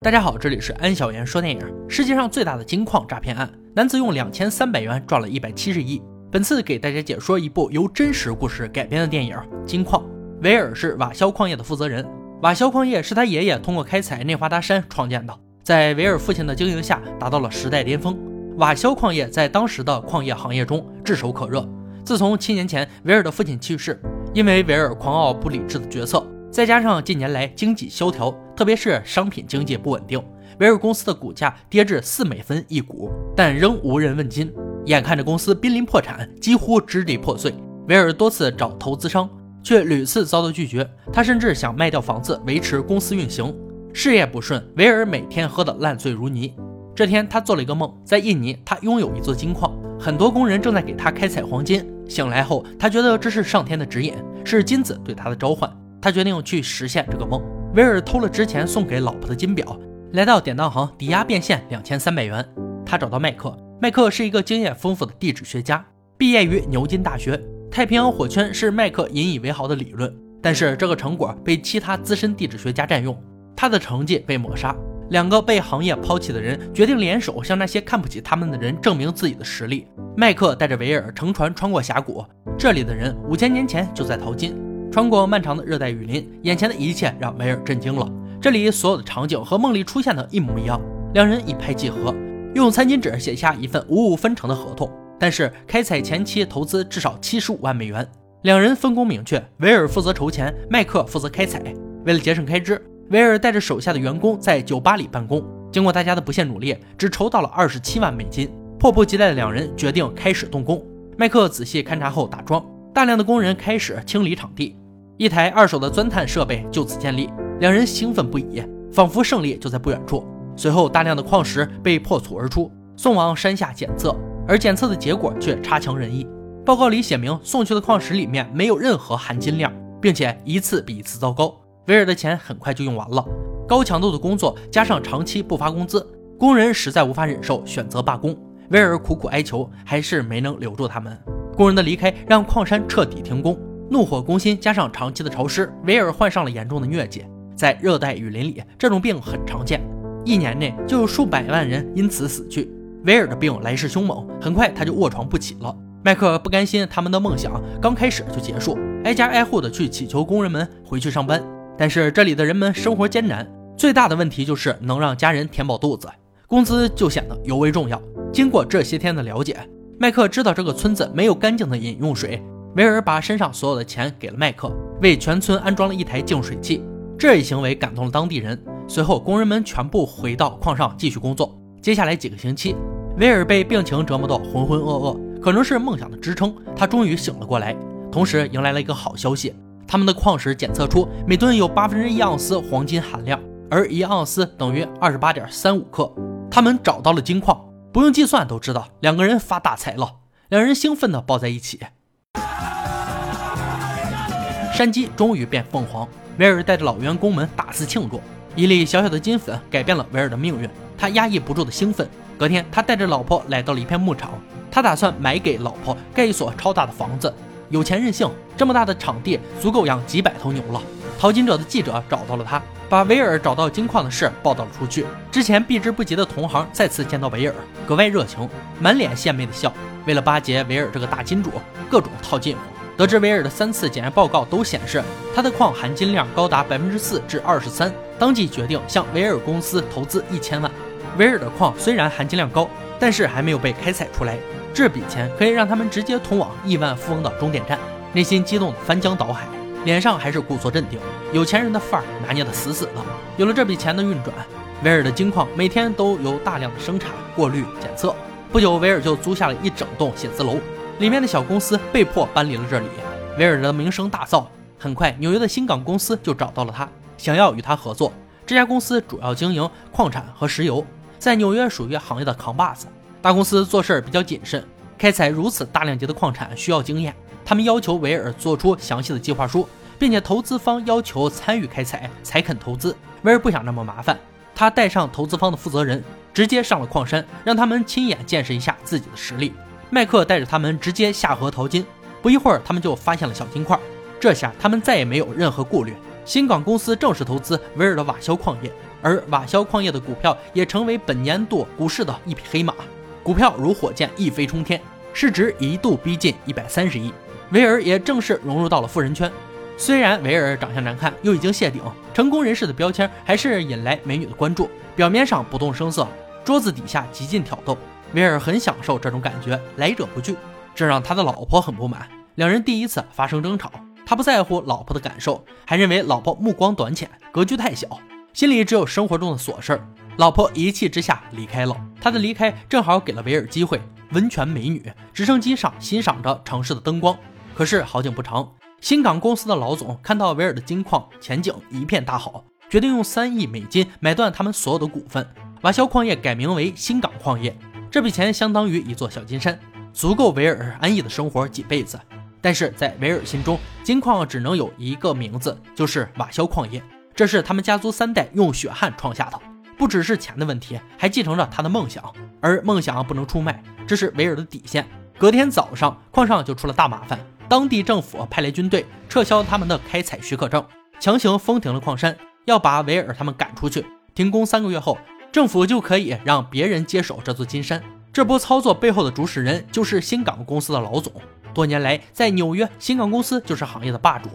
大家好，这里是安小言说电影。世界上最大的金矿诈骗案，男子用两千三百元赚了一百七十亿。本次给大家解说一部由真实故事改编的电影《金矿》。维尔是瓦肖矿业的负责人，瓦肖矿业是他爷爷通过开采内华达山创建的，在维尔父亲的经营下达到了时代巅峰。瓦肖矿业在当时的矿业行业中炙手可热。自从七年前维尔的父亲去世，因为维尔狂傲不理智的决策。再加上近年来经济萧条，特别是商品经济不稳定，维尔公司的股价跌至四美分一股，但仍无人问津。眼看着公司濒临破产，几乎支离破碎，维尔多次找投资商，却屡次遭到拒绝。他甚至想卖掉房子维持公司运行。事业不顺，维尔每天喝得烂醉如泥。这天，他做了一个梦，在印尼，他拥有一座金矿，很多工人正在给他开采黄金。醒来后，他觉得这是上天的指引，是金子对他的召唤。他决定去实现这个梦。威尔偷了之前送给老婆的金表，来到典当行抵押变现两千三百元。他找到麦克，麦克是一个经验丰富的地质学家，毕业于牛津大学。太平洋火圈是麦克引以为豪的理论，但是这个成果被其他资深地质学家占用，他的成绩被抹杀。两个被行业抛弃的人决定联手，向那些看不起他们的人证明自己的实力。麦克带着维尔乘船穿过峡谷，这里的人五千年前就在淘金。穿过漫长的热带雨林，眼前的一切让维尔震惊了。这里所有的场景和梦里出现的一模一样。两人一拍即合，用餐巾纸写下一份五五分成的合同。但是开采前期投资至少七十五万美元。两人分工明确，维尔负责筹钱，麦克负责开采。为了节省开支，维尔带着手下的员工在酒吧里办公。经过大家的不懈努力，只筹到了二十七万美金。迫不及待的两人决定开始动工。麦克仔细勘察后打桩。大量的工人开始清理场地，一台二手的钻探设备就此建立。两人兴奋不已，仿佛胜利就在不远处。随后，大量的矿石被破土而出，送往山下检测，而检测的结果却差强人意。报告里写明，送去的矿石里面没有任何含金量，并且一次比一次糟糕。维尔的钱很快就用完了。高强度的工作加上长期不发工资，工人实在无法忍受，选择罢工。维尔苦苦哀求，还是没能留住他们。工人的离开让矿山彻底停工，怒火攻心，加上长期的潮湿，维尔患上了严重的疟疾。在热带雨林里，这种病很常见，一年内就有数百万人因此死去。维尔的病来势凶猛，很快他就卧床不起了。麦克不甘心他们的梦想刚开始就结束，挨家挨户的去祈求工人们回去上班。但是这里的人们生活艰难，最大的问题就是能让家人填饱肚子，工资就显得尤为重要。经过这些天的了解。麦克知道这个村子没有干净的饮用水，维尔把身上所有的钱给了麦克，为全村安装了一台净水器。这一行为感动了当地人。随后，工人们全部回到矿上继续工作。接下来几个星期，维尔被病情折磨得浑浑噩噩，可能是梦想的支撑，他终于醒了过来。同时，迎来了一个好消息：他们的矿石检测出每吨有八分之一盎司黄金含量，而一盎司等于二十八点三五克。他们找到了金矿。不用计算都知道，两个人发大财了。两人兴奋地抱在一起。山鸡终于变凤凰，维尔带着老员工们大肆庆祝。一粒小小的金粉改变了维尔的命运，他压抑不住的兴奋。隔天，他带着老婆来到了一片牧场，他打算买给老婆盖一所超大的房子。有钱任性，这么大的场地足够养几百头牛了。淘金者的记者找到了他。把维尔找到金矿的事报道了出去。之前避之不及的同行再次见到维尔，格外热情，满脸献媚的笑。为了巴结维尔这个大金主，各种套近乎。得知维尔的三次检验报告都显示他的矿含金量高达百分之四至二十三，当即决定向维尔公司投资一千万。维尔的矿虽然含金量高，但是还没有被开采出来，这笔钱可以让他们直接通往亿万富翁的终点站。内心激动的翻江倒海。脸上还是故作镇定，有钱人的范儿拿捏的死死的。有了这笔钱的运转，维尔的金矿每天都有大量的生产、过滤、检测。不久，维尔就租下了一整栋写字楼，里面的小公司被迫搬离了这里。维尔的名声大噪，很快纽约的新港公司就找到了他，想要与他合作。这家公司主要经营矿产和石油，在纽约属于行业的扛把子。大公司做事比较谨慎，开采如此大量级的矿产需要经验。他们要求维尔做出详细的计划书，并且投资方要求参与开采才肯投资。维尔不想那么麻烦，他带上投资方的负责人，直接上了矿山，让他们亲眼见识一下自己的实力。麦克带着他们直接下河淘金，不一会儿，他们就发现了小金块。这下他们再也没有任何顾虑。新港公司正式投资维尔的瓦肖矿业，而瓦肖矿业的股票也成为本年度股市的一匹黑马，股票如火箭一飞冲天，市值一度逼近一百三十亿。维尔也正式融入到了富人圈。虽然维尔长相难看，又已经谢顶，成功人士的标签还是引来美女的关注。表面上不动声色，桌子底下极尽挑逗。维尔很享受这种感觉，来者不拒，这让他的老婆很不满。两人第一次发生争吵，他不在乎老婆的感受，还认为老婆目光短浅，格局太小，心里只有生活中的琐事儿。老婆一气之下离开了。他的离开正好给了维尔机会。温泉美女，直升机上欣赏着城市的灯光。可是好景不长。新港公司的老总看到维尔的金矿前景一片大好，决定用三亿美金买断他们所有的股份。瓦肖矿业改名为新港矿业，这笔钱相当于一座小金山，足够维尔安逸的生活几辈子。但是在维尔心中，金矿只能有一个名字，就是瓦肖矿业。这是他们家族三代用血汗创下的，不只是钱的问题，还继承着他的梦想，而梦想不能出卖，这是维尔的底线。隔天早上，矿上就出了大麻烦。当地政府派来军队，撤销他们的开采许可证，强行封停了矿山，要把维尔他们赶出去。停工三个月后，政府就可以让别人接手这座金山。这波操作背后的主使人就是新港公司的老总。多年来，在纽约，新港公司就是行业的霸主，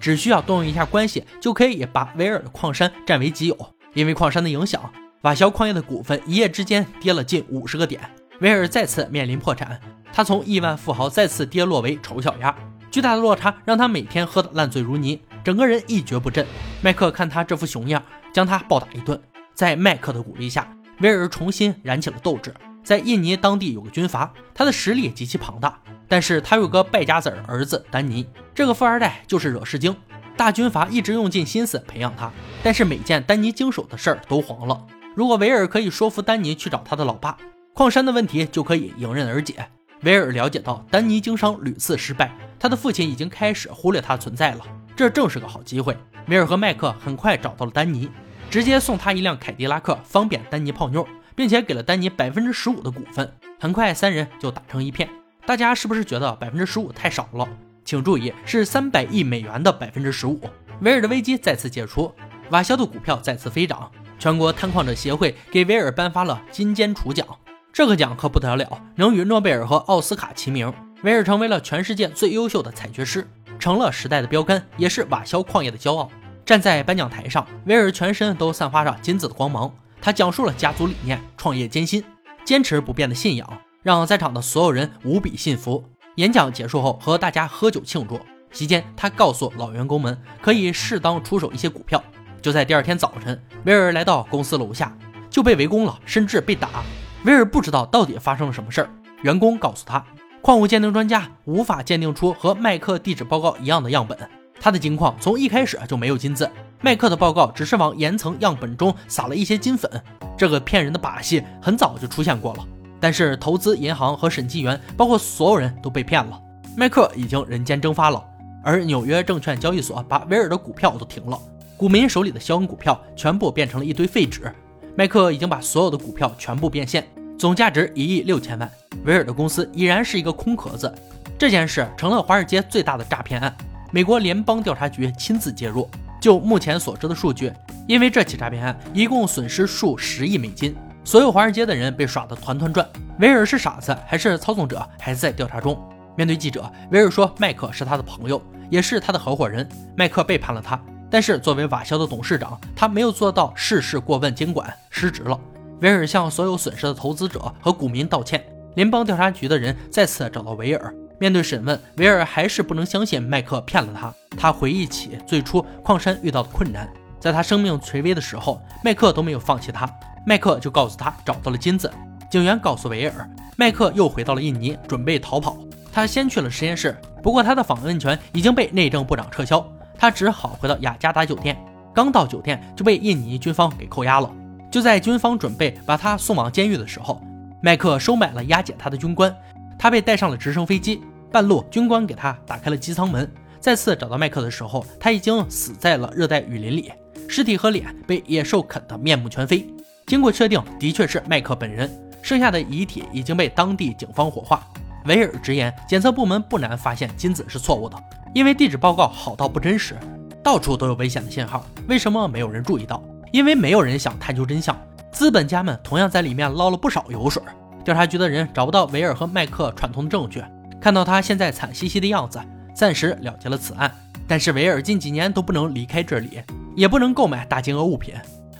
只需要动用一下关系，就可以把维尔的矿山占为己有。因为矿山的影响，瓦肖矿业的股份一夜之间跌了近五十个点，维尔再次面临破产。他从亿万富豪再次跌落为丑小鸭，巨大的落差让他每天喝得烂醉如泥，整个人一蹶不振。麦克看他这副熊样，将他暴打一顿。在麦克的鼓励下，威尔重新燃起了斗志。在印尼当地有个军阀，他的实力极其庞大，但是他有个败家子儿子丹尼，这个富二代就是惹事精。大军阀一直用尽心思培养他，但是每件丹尼经手的事儿都黄了。如果维尔可以说服丹尼去找他的老爸，矿山的问题就可以迎刃而解。维尔了解到丹尼经商屡次失败，他的父亲已经开始忽略他存在了，这正是个好机会。维尔和麦克很快找到了丹尼，直接送他一辆凯迪拉克，方便丹尼泡妞，并且给了丹尼百分之十五的股份。很快三人就打成一片。大家是不是觉得百分之十五太少了？请注意，是三百亿美元的百分之十五。维尔的危机再次解除，瓦肖的股票再次飞涨，全国探矿者协会给维尔颁发了金坚楚奖。这个奖可不得了，能与诺贝尔和奥斯卡齐名。威尔成为了全世界最优秀的采掘师，成了时代的标杆，也是瓦肖矿业的骄傲。站在颁奖台上，威尔全身都散发着金子的光芒。他讲述了家族理念、创业艰辛、坚持不变的信仰，让在场的所有人无比信服。演讲结束后，和大家喝酒庆祝。席间，他告诉老员工们可以适当出手一些股票。就在第二天早晨，威尔来到公司楼下，就被围攻了，甚至被打。威尔不知道到底发生了什么事儿。员工告诉他，矿物鉴定专家无法鉴定出和麦克地质报告一样的样本。他的金矿从一开始就没有金子，麦克的报告只是往岩层样本中撒了一些金粉。这个骗人的把戏很早就出现过了，但是投资银行和审计员，包括所有人都被骗了。麦克已经人间蒸发了，而纽约证券交易所把威尔的股票都停了，股民手里的肖恩股票全部变成了一堆废纸。麦克已经把所有的股票全部变现，总价值一亿六千万。威尔的公司已然是一个空壳子。这件事成了华尔街最大的诈骗案。美国联邦调查局亲自介入。就目前所知的数据，因为这起诈骗案一共损失数十亿美金，所有华尔街的人被耍得团团转。威尔是傻子还是操纵者，还在调查中。面对记者，威尔说麦克是他的朋友，也是他的合伙人。麦克背叛了他。但是作为瓦肖的董事长，他没有做到事事过问监管，失职了。威尔向所有损失的投资者和股民道歉。联邦调查局的人再次找到维尔，面对审问，维尔还是不能相信麦克骗了他。他回忆起最初矿山遇到的困难，在他生命垂危的时候，麦克都没有放弃他。麦克就告诉他找到了金子。警员告诉维尔，麦克又回到了印尼，准备逃跑。他先去了实验室，不过他的访问权已经被内政部长撤销。他只好回到雅加达酒店，刚到酒店就被印尼军方给扣押了。就在军方准备把他送往监狱的时候，麦克收买了押解他的军官，他被带上了直升飞机。半路，军官给他打开了机舱门。再次找到麦克的时候，他已经死在了热带雨林里，尸体和脸被野兽啃得面目全非。经过确定，的确是麦克本人，剩下的遗体已经被当地警方火化。维尔直言，检测部门不难发现金子是错误的。因为地质报告好到不真实，到处都有危险的信号，为什么没有人注意到？因为没有人想探究真相。资本家们同样在里面捞了不少油水。调查局的人找不到维尔和麦克串通的证据，看到他现在惨兮兮的样子，暂时了结了此案。但是维尔近几年都不能离开这里，也不能购买大金额物品。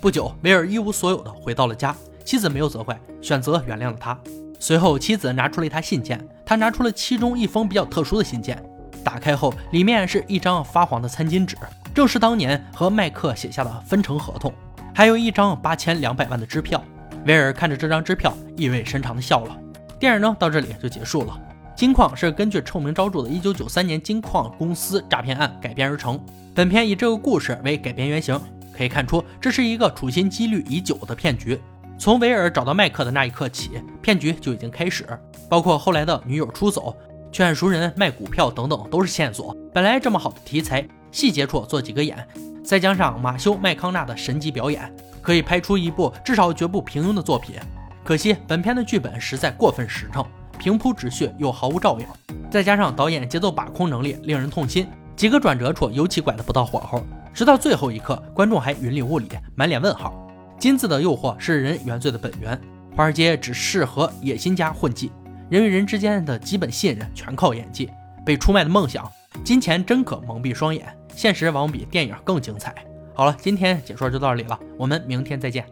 不久，维尔一无所有的回到了家，妻子没有责怪，选择原谅了他。随后，妻子拿出了一沓信件，他拿出了其中一封比较特殊的信件，打开后，里面是一张发黄的餐巾纸，正是当年和麦克写下的分成合同，还有一张八千两百万的支票。威尔看着这张支票，意味深长地笑了。电影呢，到这里就结束了。金矿是根据臭名昭著的1993年金矿公司诈骗案改编而成。本片以这个故事为改编原型，可以看出这是一个处心积虑已久的骗局。从维尔找到麦克的那一刻起，骗局就已经开始，包括后来的女友出走、劝熟人卖股票等等，都是线索。本来这么好的题材，细节处做几个眼，再加上马修麦康纳的神级表演。可以拍出一部至少绝不平庸的作品，可惜本片的剧本实在过分实诚，平铺直叙又毫无照应，再加上导演节奏把控能力令人痛心，几个转折处尤其拐得不到火候，直到最后一刻，观众还云里雾里，满脸问号。金子的诱惑是人原罪的本源，华尔街只适合野心家混迹，人与人之间的基本信任全靠演技，被出卖的梦想，金钱真可蒙蔽双眼，现实往往比电影更精彩。好了，今天解说就到这里了，我们明天再见。